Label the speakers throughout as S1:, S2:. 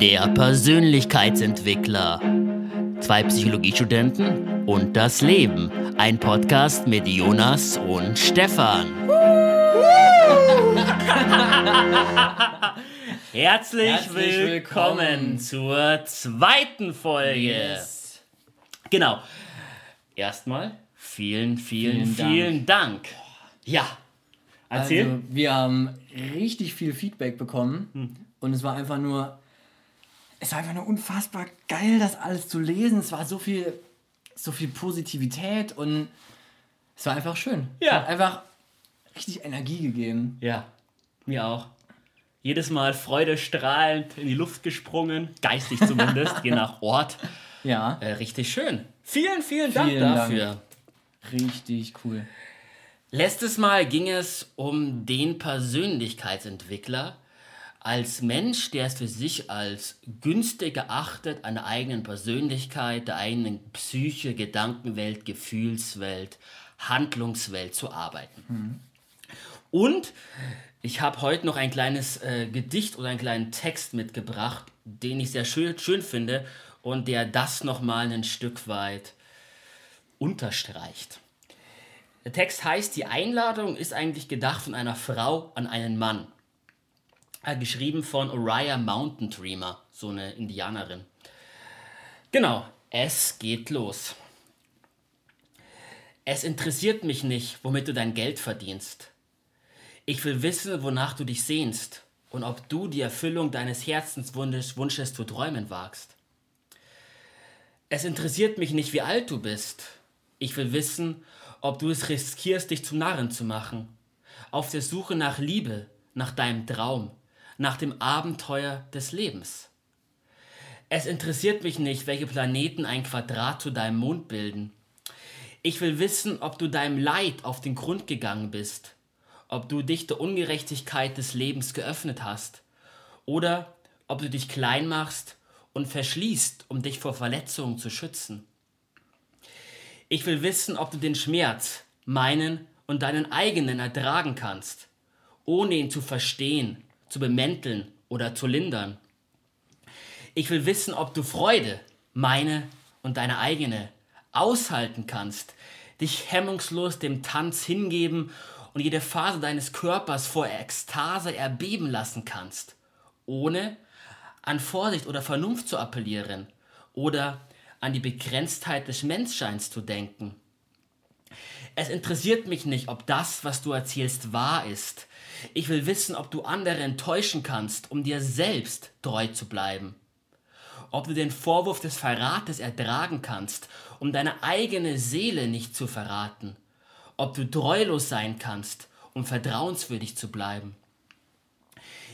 S1: Der Persönlichkeitsentwickler. Zwei Psychologiestudenten und das Leben. Ein Podcast mit Jonas und Stefan. Herzlich,
S2: Herzlich
S1: willkommen,
S2: willkommen.
S1: zur zweiten Folge.
S2: Yes.
S1: Genau. Erstmal vielen, vielen,
S2: Vielen Dank.
S1: vielen Dank. Ja. Erzähl.
S2: Also, wir haben richtig viel Feedback bekommen
S1: Hm.
S2: und es war einfach nur, es war einfach nur unfassbar geil, das alles zu lesen. Es war so viel, so viel Positivität und es war einfach schön.
S1: Ja.
S2: Es hat einfach richtig Energie gegeben.
S1: Ja, mir auch. Jedes Mal freudestrahlend in die Luft gesprungen, geistig zumindest, je nach Ort.
S2: Ja,
S1: Äh, richtig schön. Vielen, vielen Dank
S2: Vielen Dank.
S1: dafür.
S2: richtig cool.
S1: Letztes Mal ging es um den Persönlichkeitsentwickler als Mensch, der es für sich als günstig erachtet, an der eigenen Persönlichkeit, der eigenen Psyche, Gedankenwelt, Gefühlswelt, Handlungswelt zu arbeiten. Und ich habe heute noch ein kleines äh, Gedicht oder einen kleinen Text mitgebracht, den ich sehr schön, schön finde und der das nochmal ein Stück weit unterstreicht. Der Text heißt, die Einladung ist eigentlich gedacht von einer Frau an einen Mann. Äh, geschrieben von Uriah Mountain Dreamer, so eine Indianerin. Genau, es geht los. Es interessiert mich nicht, womit du dein Geld verdienst. Ich will wissen, wonach du dich sehnst und ob du die Erfüllung deines Herzenswunsches Wunsches zu träumen wagst. Es interessiert mich nicht, wie alt du bist. Ich will wissen, ob du es riskierst, dich zum Narren zu machen. Auf der Suche nach Liebe, nach deinem Traum, nach dem Abenteuer des Lebens. Es interessiert mich nicht, welche Planeten ein Quadrat zu deinem Mond bilden. Ich will wissen, ob du deinem Leid auf den Grund gegangen bist, ob du dich der Ungerechtigkeit des Lebens geöffnet hast, oder ob du dich klein machst und verschließt, um dich vor Verletzungen zu schützen. Ich will wissen, ob du den Schmerz, meinen und deinen eigenen ertragen kannst, ohne ihn zu verstehen, zu bemänteln oder zu lindern. Ich will wissen, ob du Freude, meine und deine eigene, aushalten kannst, dich hemmungslos dem Tanz hingeben und jede Phase deines Körpers vor Ekstase erbeben lassen kannst, ohne an Vorsicht oder Vernunft zu appellieren oder an die Begrenztheit des Menschseins zu denken. Es interessiert mich nicht, ob das, was du erzählst, wahr ist. Ich will wissen, ob du andere enttäuschen kannst, um dir selbst treu zu bleiben. Ob du den Vorwurf des Verrates ertragen kannst, um deine eigene Seele nicht zu verraten. Ob du treulos sein kannst, um vertrauenswürdig zu bleiben.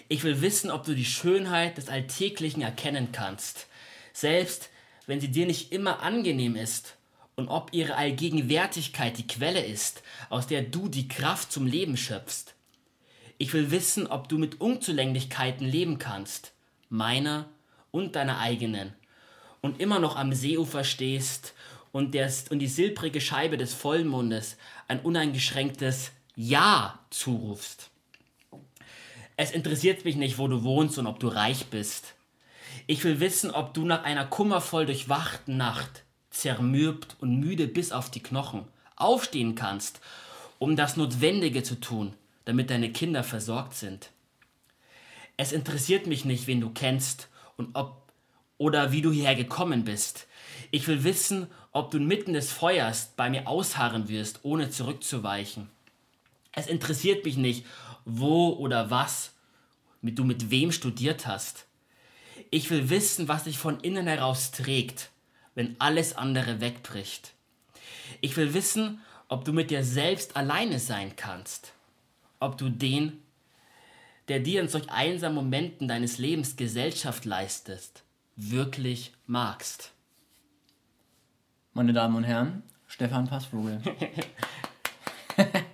S1: Ich will wissen, ob du die Schönheit des Alltäglichen erkennen kannst, selbst wenn sie dir nicht immer angenehm ist, und ob ihre Allgegenwärtigkeit die Quelle ist, aus der du die Kraft zum Leben schöpfst. Ich will wissen, ob du mit Unzulänglichkeiten leben kannst, meiner und deiner eigenen, und immer noch am Seeufer stehst und, der, und die silbrige Scheibe des Vollmondes ein uneingeschränktes Ja zurufst. Es interessiert mich nicht, wo du wohnst und ob du reich bist. Ich will wissen, ob du nach einer kummervoll durchwachten Nacht, zermürbt und müde bis auf die Knochen, aufstehen kannst, um das Notwendige zu tun, damit deine Kinder versorgt sind. Es interessiert mich nicht, wen du kennst und ob oder wie du hierher gekommen bist. Ich will wissen, ob du inmitten des Feuers bei mir ausharren wirst, ohne zurückzuweichen. Es interessiert mich nicht, wo oder was du mit wem studiert hast. Ich will wissen, was dich von innen heraus trägt, wenn alles andere wegbricht. Ich will wissen, ob du mit dir selbst alleine sein kannst. Ob du den, der dir in solch einsamen Momenten deines Lebens Gesellschaft leistest, wirklich magst.
S2: Meine Damen und Herren, Stefan Passvogel.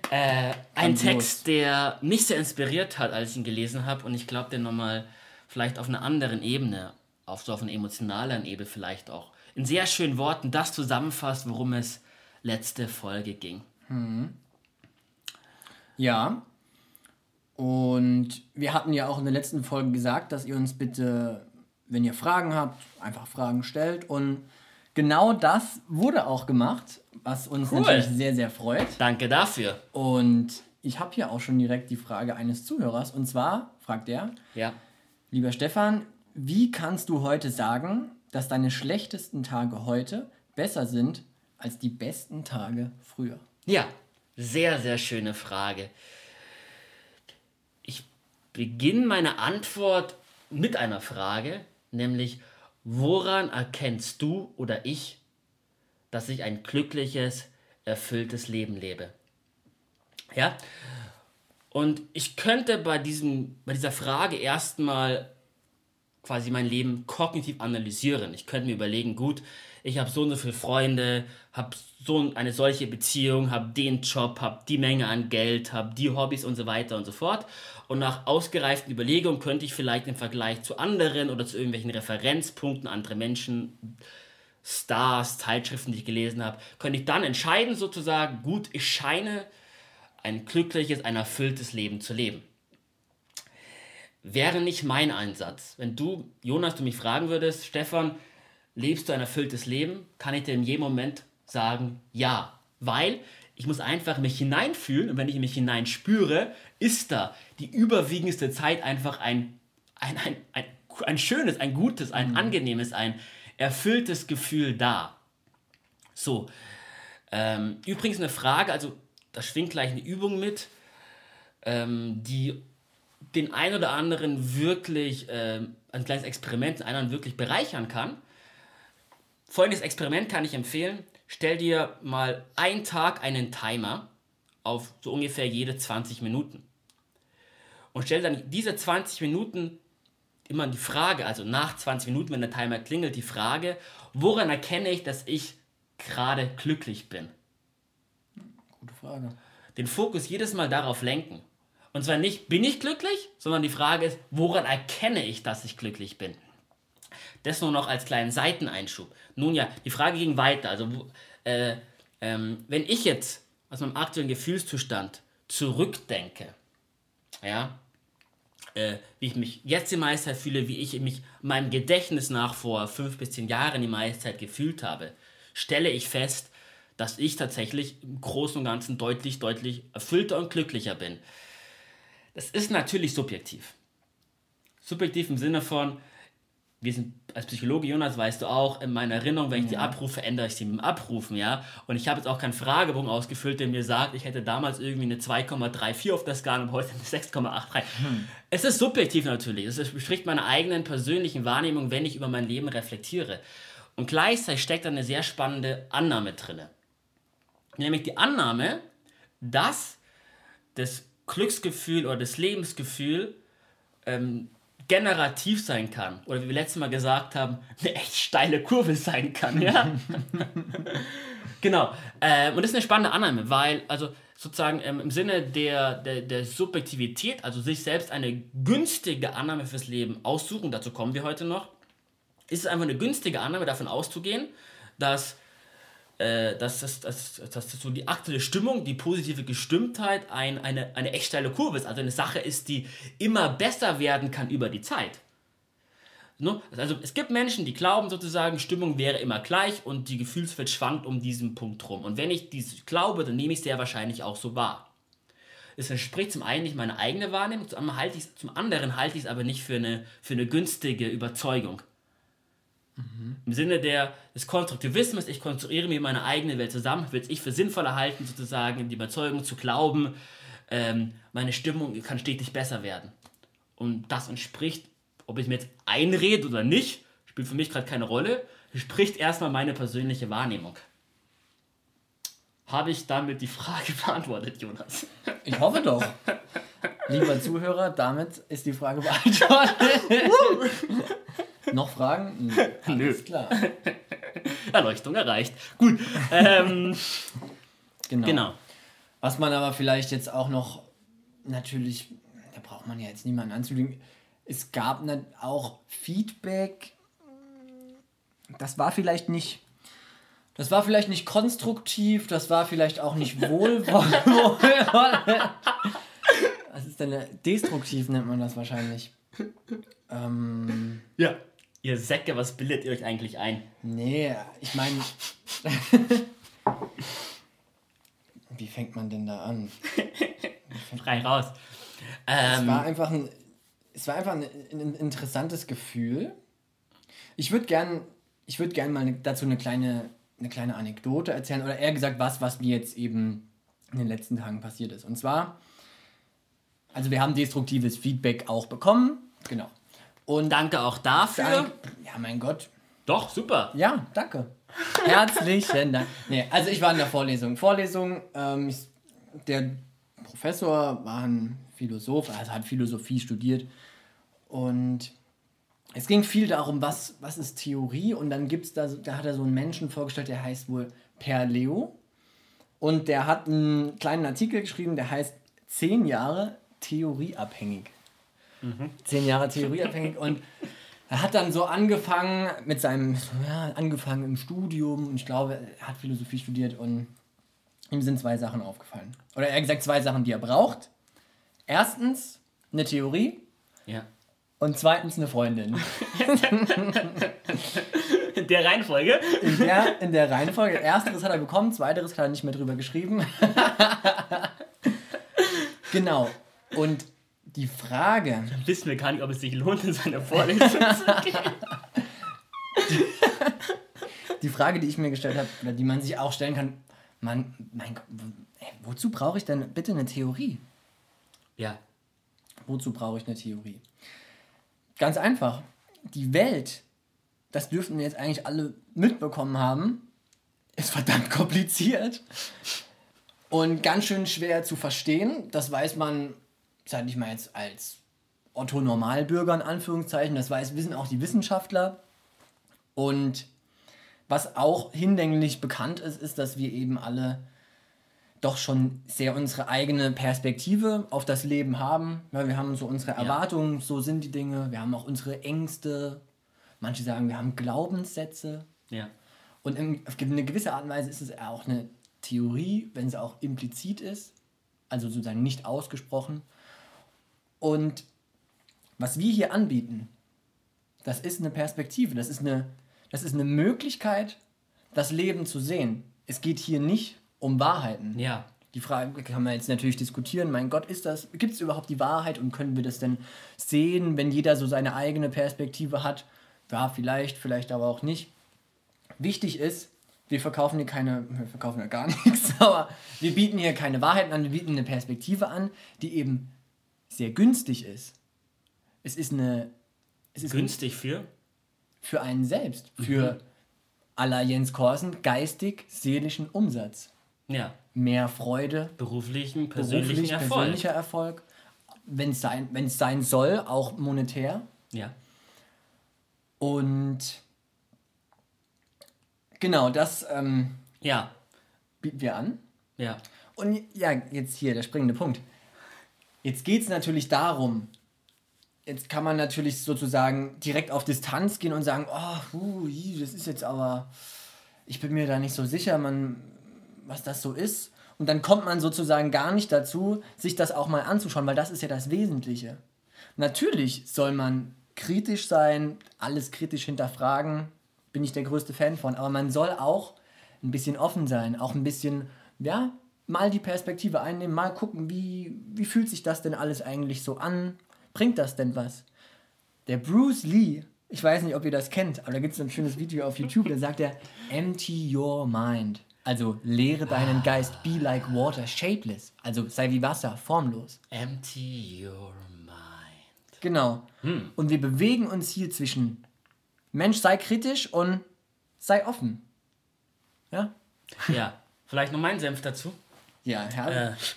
S1: Ein
S2: Grandios.
S1: Text, der mich sehr inspiriert hat, als ich ihn gelesen habe und ich glaube, der nochmal vielleicht auf einer anderen Ebene, auf so auf einer emotionalen Ebene vielleicht auch, in sehr schönen Worten das zusammenfasst, worum es letzte Folge ging.
S2: Ja. Und wir hatten ja auch in der letzten Folge gesagt, dass ihr uns bitte, wenn ihr Fragen habt, einfach Fragen stellt. Und genau das wurde auch gemacht, was uns
S1: Cool.
S2: natürlich sehr, sehr freut.
S1: Danke dafür.
S2: Und ich habe hier auch schon direkt die Frage eines Zuhörers. Und zwar fragt er,
S1: Ja.
S2: Lieber Stefan, wie kannst du heute sagen, dass deine schlechtesten Tage heute besser sind als die besten Tage früher?
S1: Ja, sehr, sehr schöne Frage. Ich beginne meine Antwort mit einer Frage, nämlich woran erkennst du oder ich, dass ich ein glückliches, erfülltes Leben lebe? Ja? Und ich könnte bei, diesem, bei dieser Frage erstmal quasi mein Leben kognitiv analysieren. Ich könnte mir überlegen, gut, ich habe so und so viele Freunde, habe so eine solche Beziehung, habe den Job, habe die Menge an Geld, habe die Hobbys und so weiter und so fort. Und nach ausgereiften Überlegungen könnte ich vielleicht im Vergleich zu anderen oder zu irgendwelchen Referenzpunkten, andere Menschen, Stars, Zeitschriften, die ich gelesen habe, könnte ich dann entscheiden sozusagen, gut, ich scheine ein glückliches, ein erfülltes Leben zu leben wäre nicht mein Einsatz. Wenn du, Jonas, du mich fragen würdest, Stefan, lebst du ein erfülltes Leben, kann ich dir in jedem Moment sagen, ja. Weil ich muss einfach mich hineinfühlen und wenn ich mich hineinspüre, ist da die überwiegendste Zeit einfach ein, ein, ein, ein, ein schönes, ein gutes, ein angenehmes, ein erfülltes Gefühl da. So. Ähm, übrigens eine Frage, also da schwingt gleich eine Übung mit, ähm, die den einen oder anderen wirklich, ähm, ein kleines Experiment, den anderen wirklich bereichern kann. Folgendes Experiment kann ich empfehlen. Stell dir mal einen Tag einen Timer auf so ungefähr jede 20 Minuten. Und stell dann diese 20 Minuten immer die Frage, also nach 20 Minuten, wenn der Timer klingelt, die Frage, woran erkenne ich, dass ich gerade glücklich bin?
S2: Gute Frage.
S1: den Fokus jedes Mal darauf lenken. Und zwar nicht, bin ich glücklich, sondern die Frage ist, woran erkenne ich, dass ich glücklich bin? Das nur noch als kleinen Seiteneinschub. Nun ja, die Frage ging weiter. Also, äh, ähm, wenn ich jetzt aus meinem aktuellen Gefühlszustand zurückdenke, ja, äh, wie ich mich jetzt die meiste Zeit fühle, wie ich mich meinem Gedächtnis nach vor fünf bis zehn Jahren die meiste Zeit gefühlt habe, stelle ich fest, dass ich tatsächlich im Großen und Ganzen deutlich, deutlich erfüllter und glücklicher bin. Das ist natürlich subjektiv. Subjektiv im Sinne von, wir sind als Psychologe, Jonas, weißt du auch, in meiner Erinnerung, wenn ich die abrufe, ändere ich sie mit dem Abrufen, ja. Und ich habe jetzt auch keinen Fragebogen ausgefüllt, der mir sagt, ich hätte damals irgendwie eine 2,34 auf der Skala und heute eine 6,83. Es ist subjektiv natürlich. Es bespricht meine eigenen persönlichen Wahrnehmungen, wenn ich über mein Leben reflektiere. Und gleichzeitig steckt da eine sehr spannende Annahme drin. Nämlich die Annahme, dass das Glücksgefühl oder das Lebensgefühl ähm, generativ sein kann. Oder wie wir letztes Mal gesagt haben, eine echt steile Kurve sein kann. Ja? genau. Ähm, und das ist eine spannende Annahme, weil, also sozusagen ähm, im Sinne der, der, der Subjektivität, also sich selbst eine günstige Annahme fürs Leben aussuchen, dazu kommen wir heute noch, ist es einfach eine günstige Annahme, davon auszugehen, dass äh, dass, das, dass, dass das so die aktuelle Stimmung, die positive Gestimmtheit ein, eine, eine echt steile Kurve ist. Also eine Sache ist, die immer besser werden kann über die Zeit. Ne? Also es gibt Menschen, die glauben sozusagen, Stimmung wäre immer gleich und die Gefühlswelt schwankt um diesen Punkt rum. Und wenn ich dies glaube, dann nehme ich es sehr wahrscheinlich auch so wahr. Es entspricht zum einen nicht meiner eigenen Wahrnehmung, zum anderen halte ich es- zum anderen halte ich es aber nicht für eine, für eine günstige Überzeugung. Im Sinne der, des Konstruktivismus, ich konstruiere mir meine eigene Welt zusammen, würde ich für sinnvoll halten, sozusagen die Überzeugung zu glauben, ähm, meine Stimmung kann stetig besser werden. Und das entspricht, ob ich mir jetzt einrede oder nicht, spielt für mich gerade keine Rolle, spricht erstmal meine persönliche Wahrnehmung. Habe ich damit die Frage beantwortet, Jonas?
S2: Ich hoffe doch. Lieber Zuhörer, damit ist die Frage beantwortet. Noch Fragen? Nö. Alles klar.
S1: Erleuchtung erreicht. Gut. Ähm,
S2: Genau.
S1: genau.
S2: Was man aber vielleicht jetzt auch noch, natürlich, da braucht man ja jetzt niemanden anzulegen, es gab ne, auch Feedback, das war vielleicht nicht, das war vielleicht nicht konstruktiv, das war vielleicht auch nicht wohlwollend. Was ist denn destruktiv nennt man das wahrscheinlich. ähm,
S1: Ja. Ihr Säcke, was bildet ihr euch eigentlich ein?
S2: nee, ich meine. Wie fängt man denn da an?
S1: Frei raus.
S2: Es
S1: Ähm,
S2: war einfach ein, es war einfach ein, ein interessantes Gefühl. Ich würde gern, ich würde gern mal ne- dazu eine kleine, eine kleine Anekdote erzählen oder eher gesagt was, was mir jetzt eben in den letzten Tagen passiert ist. Und zwar, also wir haben destruktives Feedback auch bekommen, genau. Und
S1: danke auch dafür.
S2: Dank, ja, mein Gott,
S1: Doch, super.
S2: ja, danke. Herzlichen Dank. Nee, also ich war in der Vorlesung. Vorlesung, ähm, ich, der Professor war ein Philosoph, also hat Philosophie studiert. Und es ging viel darum, was, was ist Theorie. Und dann gibt's da, da hat er so einen Menschen vorgestellt, der heißt wohl Per Leo. Und der hat einen kleinen Artikel geschrieben, der heißt Zehn Jahre theorieabhängig. Zehn Jahre theorieabhängig. Und er hat dann so angefangen mit seinem, ja, angefangen im Studium und ich glaube, er hat Philosophie studiert und ihm sind zwei Sachen aufgefallen. Oder eher gesagt zwei Sachen, die er braucht. Erstens eine Theorie
S1: Ja.
S2: und zweitens eine Freundin.
S1: In der Reihenfolge.
S2: In der, in der Reihenfolge. Ersteres hat er bekommen, zweiteres hat er nicht mehr drüber geschrieben. genau. Und die Frage,
S1: Wissen wir gar nicht, ob es sich lohnt, in seine Vorlesung zu gehen.
S2: die Frage, die ich mir gestellt habe, oder die man sich auch stellen kann, man, mein Gott, ey, wozu brauche ich denn bitte eine Theorie?
S1: Ja.
S2: Wozu brauche ich eine Theorie? Ganz einfach. Die Welt, das dürften wir jetzt eigentlich alle mitbekommen haben, ist verdammt kompliziert und ganz schön schwer zu verstehen. Das weiß man, sage ich mal jetzt als Otto Normalbürger in Anführungszeichen, das weiß, wissen auch die Wissenschaftler. Und was auch hinlänglich bekannt ist, ist, dass wir eben alle doch schon sehr unsere eigene Perspektive auf das Leben haben. Ja, wir haben so unsere Erwartungen, so sind die Dinge. Wir haben auch unsere Ängste. Manche sagen, wir haben Glaubenssätze.
S1: Ja.
S2: Und in, auf eine gewisse Art und Weise ist es auch eine Theorie, wenn sie auch implizit ist, also sozusagen nicht ausgesprochen. Und was wir hier anbieten, das ist eine Perspektive, das ist eine, das ist eine Möglichkeit, das Leben zu sehen. Es geht hier nicht um Wahrheiten.
S1: Ja.
S2: Die Frage kann man jetzt natürlich diskutieren. Mein Gott, ist das, gibt es überhaupt die Wahrheit und können wir das denn sehen, wenn jeder so seine eigene Perspektive hat? Ja, vielleicht, vielleicht aber auch nicht. Wichtig ist, wir verkaufen hier keine, wir verkaufen ja gar nichts, aber wir bieten hier keine Wahrheiten an, wir bieten eine Perspektive an, die eben sehr günstig ist. Es ist eine, es ist
S1: Günstig für?
S2: für einen selbst, für à la Jens Korsen, geistig-seelischen Umsatz.
S1: Ja.
S2: Mehr Freude,
S1: Beruflichen, persönlichen
S2: beruflich,
S1: Erfolg.
S2: persönlicher Erfolg, wenn es sein, wenn's sein soll, auch monetär.
S1: Ja.
S2: Und genau, das ähm,
S1: Ja.
S2: bieten wir an.
S1: Ja.
S2: Und ja, jetzt hier der springende Punkt. Jetzt geht es natürlich darum, jetzt kann man natürlich sozusagen direkt auf Distanz gehen und sagen, oh, uh, das ist jetzt aber, ich bin mir da nicht so sicher, man, was das so ist. Und dann kommt man sozusagen gar nicht dazu, sich das auch mal anzuschauen, weil das ist ja das Wesentliche. Natürlich soll man kritisch sein, alles kritisch hinterfragen, bin ich der größte Fan von, aber man soll auch ein bisschen offen sein, auch ein bisschen, ja, mal die Perspektive einnehmen, mal gucken, wie, wie fühlt sich das denn alles eigentlich so an? Bringt das denn was? Der Bruce Lee, ich weiß nicht, ob ihr das kennt, aber da gibt es ein schönes Video auf YouTube, da sagt er, empty your mind. Also leere deinen Geist, be like water, shapeless. Also sei wie Wasser, formlos.
S1: Empty your mind.
S2: Genau. Und wir bewegen uns hier zwischen Mensch, sei kritisch und sei offen. Ja?
S1: Ja. Vielleicht noch mein Senf dazu.
S2: Ja,
S1: Äh,
S2: herrlich.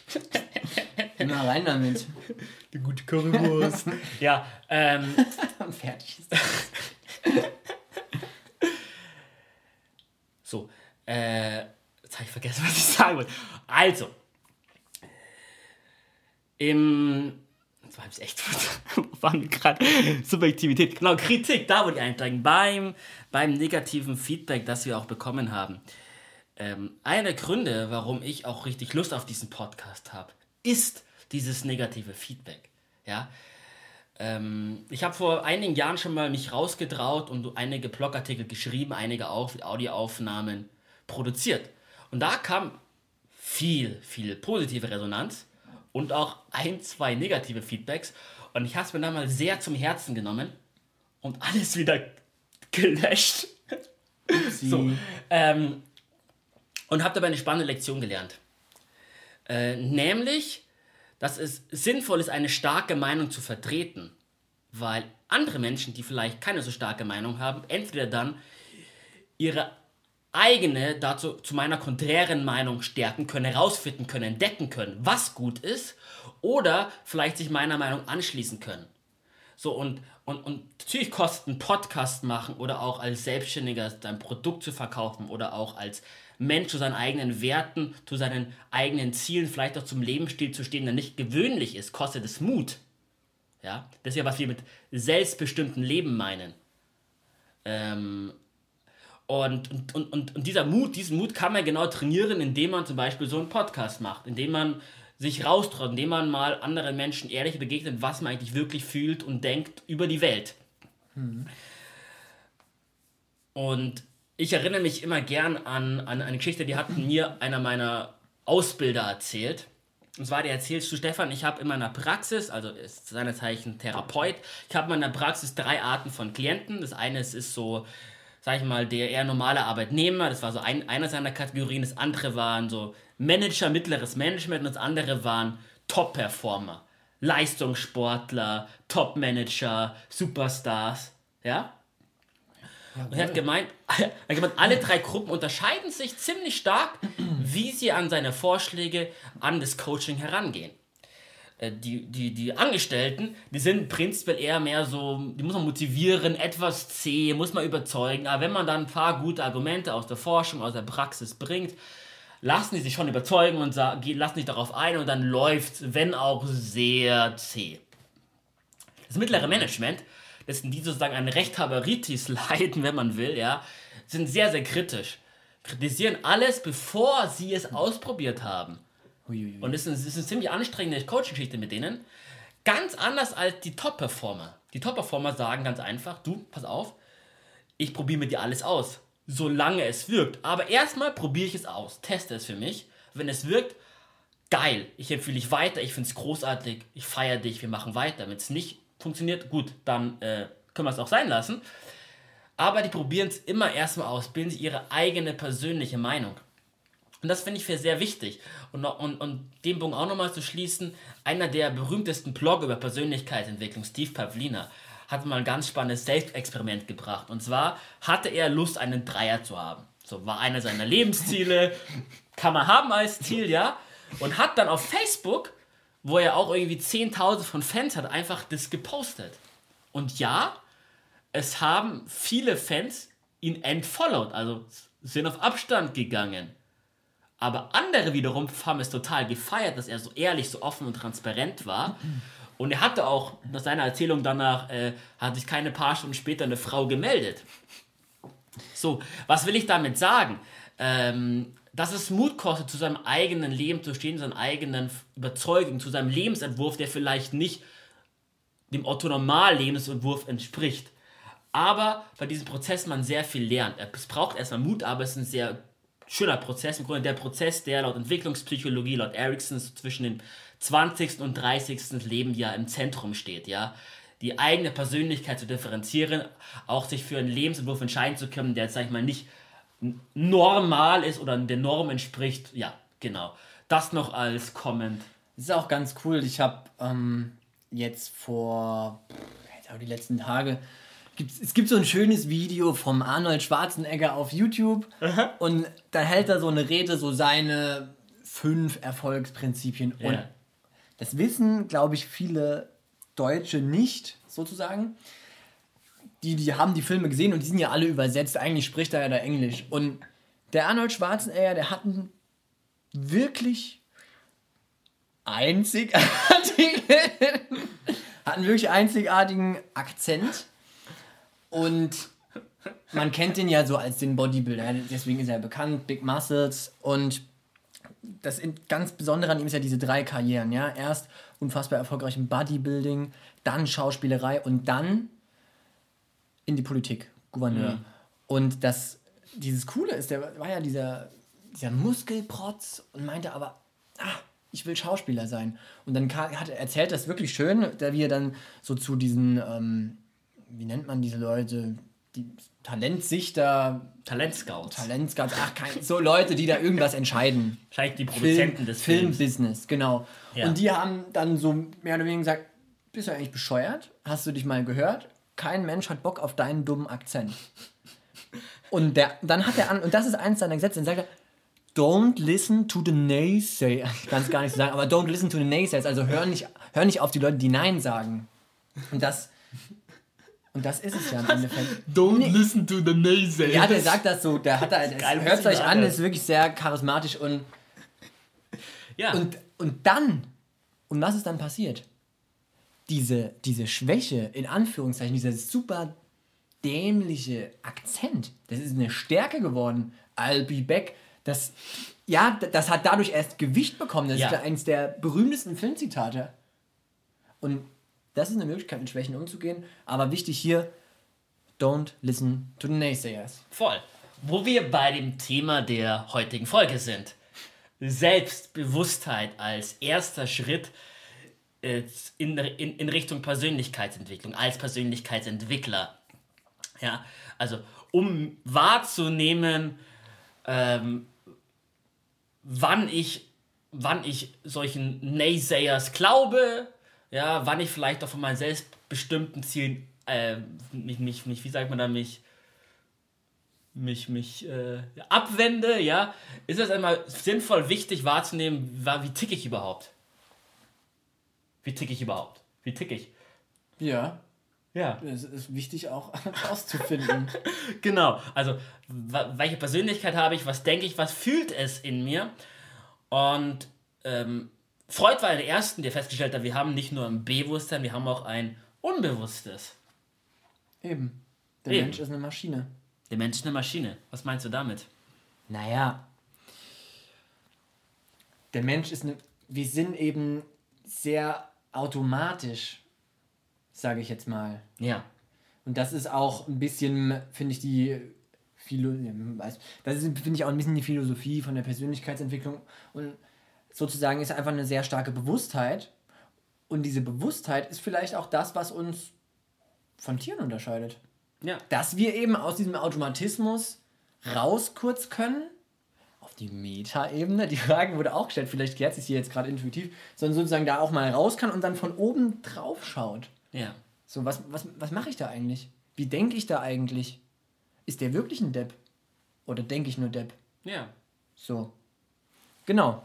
S2: Immer rein damit.
S1: die gute Currywurst. ja. Ähm,
S2: Und fertig ist
S1: So, äh, jetzt habe ich vergessen, was ich sagen wollte. Also, im, jetzt habe ich echt, wo waren wir gerade? Subjektivität, genau, Kritik, da wollte ich einsteigen, beim, beim negativen Feedback, das wir auch bekommen haben. Ähm, einer der Gründe, warum ich auch richtig Lust auf diesen Podcast habe, ist dieses negative Feedback. Ja, ähm, ich habe vor einigen Jahren schon mal mich rausgetraut und einige Blogartikel geschrieben, einige auch mit Audioaufnahmen produziert. Und da kam viel, viel positive Resonanz und auch ein, zwei negative Feedbacks. Und ich habe es mir dann mal sehr zum Herzen genommen und alles wieder gelöscht. so, ähm, und habe dabei eine spannende Lektion gelernt. Äh, nämlich, dass es sinnvoll ist, eine starke Meinung zu vertreten, weil andere Menschen, die vielleicht keine so starke Meinung haben, entweder dann ihre eigene dazu zu meiner konträren Meinung stärken können, herausfinden können, entdecken können, was gut ist, oder vielleicht sich meiner Meinung anschließen können. So und, und, und natürlich kostet ein Podcast machen oder auch als Selbstständiger dein Produkt zu verkaufen oder auch als Mensch zu seinen eigenen Werten, zu seinen eigenen Zielen, vielleicht auch zum Lebensstil zu stehen, der nicht gewöhnlich ist, kostet es Mut. Ja, das ist ja, was wir mit selbstbestimmtem Leben meinen. Ähm, und, und, und, und dieser Mut, diesen Mut kann man genau trainieren, indem man zum Beispiel so einen Podcast macht, indem man sich raustraut, indem man mal anderen Menschen ehrlich begegnet, was man eigentlich wirklich fühlt und denkt über die Welt. Mhm. Und ich erinnere mich immer gern an, an eine Geschichte, die hat mir einer meiner Ausbilder erzählt. Und zwar, der erzählst du, Stefan, ich habe in meiner Praxis, also ist seine Zeichen Therapeut, ich habe in meiner Praxis drei Arten von Klienten. Das eine ist, ist so, sag ich mal, der eher normale Arbeitnehmer, das war so ein, einer seiner Kategorien. Das andere waren so Manager, mittleres Management und das andere waren Top-Performer, Leistungssportler, Top-Manager, Superstars, ja? Und er hat gemeint, er hat gemeint, alle drei Gruppen unterscheiden sich ziemlich stark, wie sie an seine Vorschläge, an das Coaching herangehen. Äh, die, die, die Angestellten, die sind prinzipiell eher mehr so, die muss man motivieren, etwas zäh, muss man überzeugen. Aber wenn man dann ein paar gute Argumente aus der Forschung, aus der Praxis bringt, lassen die sich schon überzeugen und lassen sich darauf ein und dann läuft wenn auch sehr zäh. Das mittlere Management dessen die sozusagen eine Rechthaberitis leiden, wenn man will, ja, sind sehr, sehr kritisch. Kritisieren alles, bevor sie es ausprobiert haben. Und es ist, ist eine ziemlich anstrengende Coaching-Geschichte mit denen. Ganz anders als die Top-Performer. Die Top-Performer sagen ganz einfach, du, pass auf, ich probiere mit dir alles aus, solange es wirkt. Aber erstmal probiere ich es aus, teste es für mich. Wenn es wirkt, geil, ich empfehle dich weiter, ich finde es großartig, ich feiere dich, wir machen weiter. Wenn es nicht funktioniert, gut, dann äh, können wir es auch sein lassen. Aber die probieren es immer erstmal aus, bilden sich ihre eigene persönliche Meinung. Und das finde ich für sehr wichtig. Und, und, und den Punkt auch nochmal zu schließen, einer der berühmtesten Blogger über Persönlichkeitsentwicklung, Steve Pavlina, hat mal ein ganz spannendes Selbstexperiment gebracht. Und zwar hatte er Lust, einen Dreier zu haben. So war einer seiner Lebensziele, kann man haben als Ziel, ja. Und hat dann auf Facebook wo er auch irgendwie 10.000 von Fans hat, einfach das gepostet. Und ja, es haben viele Fans ihn entfollowed, also sind auf Abstand gegangen. Aber andere wiederum haben es total gefeiert, dass er so ehrlich, so offen und transparent war. Und er hatte auch nach seiner Erzählung danach, äh, hat sich keine paar Stunden später eine Frau gemeldet. So, was will ich damit sagen? Ähm, dass es Mut kostet, zu seinem eigenen Leben zu stehen, seinen eigenen Überzeugungen, zu seinem Lebensentwurf, der vielleicht nicht dem Otto-Normal-Lebensentwurf entspricht. Aber bei diesem Prozess man sehr viel lernt. Es braucht erstmal Mut, aber es ist ein sehr schöner Prozess. Im Grunde der Prozess, der laut Entwicklungspsychologie, laut Erickson zwischen dem 20. und 30. Lebensjahr im Zentrum steht. Ja? Die eigene Persönlichkeit zu differenzieren, auch sich für einen Lebensentwurf entscheiden zu können, der, sag ich mal, nicht normal ist oder der Norm entspricht. Ja, genau. Das noch als Comment.
S2: Das ist auch ganz cool. Ich habe ähm, jetzt vor jetzt die letzten Tage es gibt so ein schönes Video vom Arnold Schwarzenegger auf YouTube Aha. und da hält er so eine Rede, so seine fünf Erfolgsprinzipien. Ja. Und das wissen, glaube ich, viele Deutsche nicht, sozusagen die, die haben die Filme gesehen und die sind ja alle übersetzt. Eigentlich spricht er ja da Englisch. Und der Arnold Schwarzenegger, der hat einen wirklich einzigartigen, hat einen wirklich einzigartigen Akzent. Und man kennt ihn ja so als den Bodybuilder, deswegen ist er bekannt, Big Muscles. Und das ganz Besondere an ihm ist ja diese drei Karrieren, ja. Erst unfassbar erfolgreich im Bodybuilding, dann Schauspielerei und dann in die Politik, Gouverneur. Mhm. Und das, dieses Coole ist, der war ja dieser, dieser Muskelprotz und meinte aber, ah, ich will Schauspieler sein. Und dann hat er erzählt das wirklich schön, da wie er dann so zu diesen, ähm, wie nennt man diese Leute, die Talentsichter.
S1: Talentscouts.
S2: Talentscouts, ach, kein, so Leute, die da irgendwas entscheiden.
S1: Vielleicht die Produzenten Film,
S2: des Films. Filmbusiness, genau. Ja. Und die haben dann so mehr oder weniger gesagt, bist du eigentlich bescheuert? Hast du dich mal gehört? Kein Mensch hat Bock auf deinen dummen Akzent. Und der, dann hat er an, und das ist eins seiner Gesetze, dann sagt er, don't listen to the naysayers. Ich kann es gar nicht so sagen, aber don't listen to the naysayers. Also hör nicht, hör nicht auf die Leute, die Nein sagen. Und das, und das ist es ja im Endeffekt.
S1: Don't nee. listen to the naysayers.
S2: Ja, der sagt das so, der hat da, hört es euch an, ist wirklich sehr charismatisch und. Ja. Und, und dann, und was ist dann passiert? Diese, diese Schwäche, in Anführungszeichen, dieser super dämliche Akzent, das ist eine Stärke geworden. I'll be back. Das, ja, das hat dadurch erst Gewicht bekommen. Das ja. ist eines der berühmtesten Filmzitate. Und das ist eine Möglichkeit, mit Schwächen umzugehen. Aber wichtig hier, don't listen to the naysayers.
S1: Voll. Wo wir bei dem Thema der heutigen Folge sind. Selbstbewusstheit als erster Schritt äh, in, in, in Richtung Persönlichkeitsentwicklung, als Persönlichkeitsentwickler. Ja, also um wahrzunehmen, ähm, wann ich, wann ich solchen Naysayers glaube, ja, wann ich vielleicht auch von meinen selbstbestimmten Zielen äh, mich, mich, mich, wie sagt man da, mich, mich, mich äh, abwende, ja, ist es einmal sinnvoll, wichtig wahrzunehmen, wie ticke ich überhaupt? Wie ticke ich überhaupt? Wie ticke ich?
S2: Ja. Ja. Es ist wichtig auch auszufinden.
S1: genau. Also, welche Persönlichkeit habe ich, was denke ich, was fühlt es in mir? Und ähm, Freud war der Erste, der festgestellt hat, wir haben nicht nur ein Bewusstsein, wir haben auch ein Unbewusstes.
S2: Eben. Der Eben. Mensch ist eine Maschine.
S1: Der Mensch ist eine Maschine. Was meinst du damit?
S2: Naja. Der Mensch ist eine. Wir sind eben sehr automatisch sage ich jetzt mal. Ja. Und das ist auch ein bisschen, finde ich, die Philo das ist, finde ich, auch ein bisschen die Philosophie von der Persönlichkeitsentwicklung. Und sozusagen ist einfach eine sehr starke Bewusstheit. Und diese Bewusstheit ist vielleicht auch das, was uns von Tieren unterscheidet. Ja. Dass wir eben aus diesem Automatismus raus kurz können auf die Meta-Ebene. Die Frage wurde auch gestellt, vielleicht klärt sich hier jetzt gerade intuitiv, sondern sozusagen da auch mal raus kann und dann von oben drauf schaut. Ja. So, was, was, was mache ich da eigentlich? Wie denke ich da eigentlich? Ist der wirklich ein Depp? Oder denke ich nur Depp? Ja. So. Genau.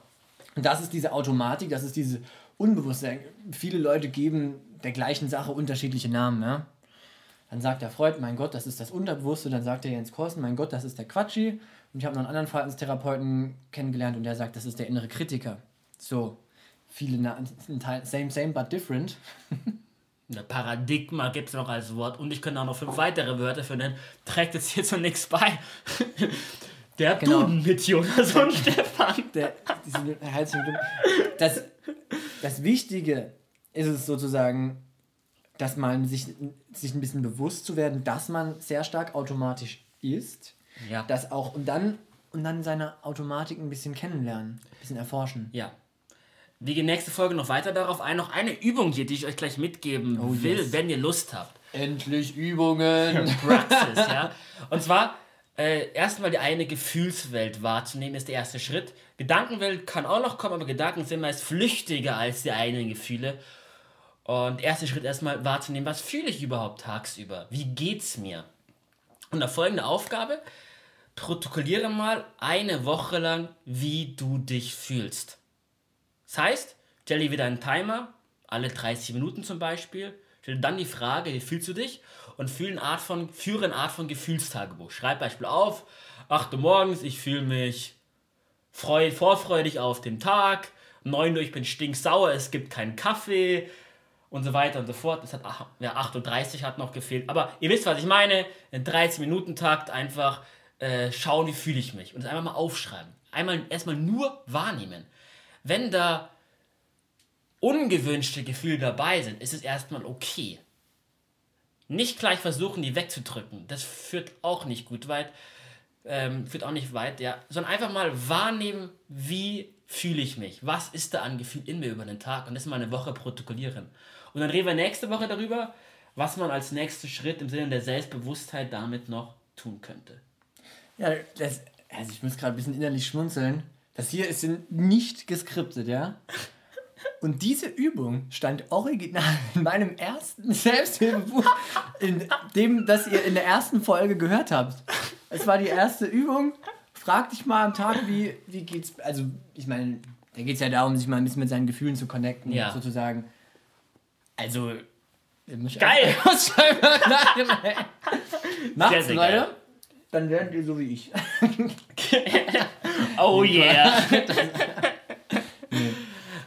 S2: Und das ist diese Automatik, das ist diese Unbewusstsein. Viele Leute geben der gleichen Sache unterschiedliche Namen, ja. Dann sagt der Freud, mein Gott, das ist das Unterbewusste. Dann sagt der Jens Korsen, mein Gott, das ist der Quatschi. Und ich habe noch einen anderen Verhaltenstherapeuten kennengelernt und der sagt, das ist der innere Kritiker. So, viele Namen, same, same, but different.
S1: Paradigma gibt es noch als Wort und ich könnte auch noch fünf weitere Wörter für nennen. Trägt jetzt hier zu nichts bei. Der genau. Duden mit Jonas und Stefan. Der,
S2: das, das Wichtige ist es sozusagen, dass man sich, sich ein bisschen bewusst zu werden, dass man sehr stark automatisch ist. Ja. Das auch, und dann, und dann seine Automatik ein bisschen kennenlernen, ein bisschen erforschen.
S1: Ja. Wir gehen nächste Folge noch weiter darauf ein. Noch eine Übung hier, die ich euch gleich mitgeben oh, will, yes. wenn ihr Lust habt.
S2: Endlich Übungen.
S1: Praxis, ja. Und zwar äh, erstmal die eine Gefühlswelt wahrzunehmen, ist der erste Schritt. Gedankenwelt kann auch noch kommen, aber Gedanken sind meist flüchtiger als die eigenen Gefühle. Und erster Schritt erstmal wahrzunehmen, was fühle ich überhaupt tagsüber? Wie geht's mir? Und eine folgende Aufgabe: protokolliere mal eine Woche lang, wie du dich fühlst. Das heißt, stell dir wieder einen Timer, alle 30 Minuten zum Beispiel, stell dann die Frage, wie fühlst du dich? Und führe eine Art von, führe eine Art von Gefühlstagebuch. Schreib Beispiel auf, 8 Uhr morgens, ich fühle mich freu, vorfreudig auf den Tag, 9 Uhr, ich bin stinksauer, es gibt keinen Kaffee und so weiter und so fort. Das hat, ja, 8.30 Uhr hat noch gefehlt. Aber ihr wisst, was ich meine. In 30 Minuten Takt einfach äh, schauen, wie fühle ich mich. Und es einfach mal aufschreiben. einmal erstmal nur wahrnehmen. Wenn da ungewünschte Gefühle dabei sind, ist es erstmal okay. Nicht gleich versuchen, die wegzudrücken. Das führt auch nicht gut weit. Ähm, führt auch nicht weit, ja. Sondern einfach mal wahrnehmen, wie fühle ich mich? Was ist da an Gefühl in mir über den Tag? Und das mal eine Woche protokollieren. Und dann reden wir nächste Woche darüber, was man als nächsten Schritt im Sinne der Selbstbewusstheit damit noch tun könnte.
S2: Ja, das, also ich muss gerade ein bisschen innerlich schmunzeln. Das hier ist nicht geskriptet, ja? Und diese Übung stand original in meinem ersten Selbsthilfebuch, in dem, das ihr in der ersten Folge gehört habt. Es war die erste Übung. Frag dich mal am Tag, wie, wie geht's. Also, ich meine, da geht es ja darum, sich mal ein bisschen mit seinen Gefühlen zu connecten,
S1: Ja.
S2: sozusagen. Also.
S1: Geil!
S2: Macht's,
S1: sehr
S2: Leute.
S1: geil.
S2: Dann werdet ihr so wie ich.
S1: Oh yeah!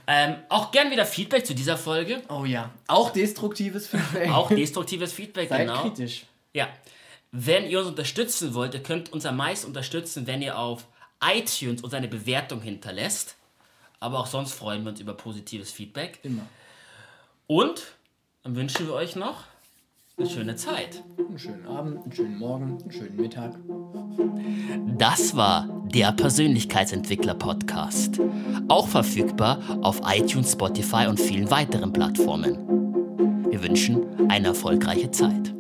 S1: Ähm, auch gern wieder Feedback zu dieser Folge.
S2: Oh ja. Auch destruktives Feedback.
S1: Auch destruktives Feedback,
S2: Seid
S1: genau.
S2: kritisch.
S1: Ja. Wenn ihr uns unterstützen wollt, ihr könnt uns am meisten unterstützen, wenn ihr auf iTunes uns eine Bewertung hinterlässt. Aber auch sonst freuen wir uns über positives Feedback.
S2: Immer.
S1: Und dann wünschen wir euch noch eine schöne Zeit.
S2: Einen schönen Abend, einen schönen Morgen, einen schönen Mittag.
S1: Das war der Persönlichkeitsentwickler-Podcast. Auch verfügbar auf iTunes, Spotify und vielen weiteren Plattformen. Wir wünschen eine erfolgreiche Zeit.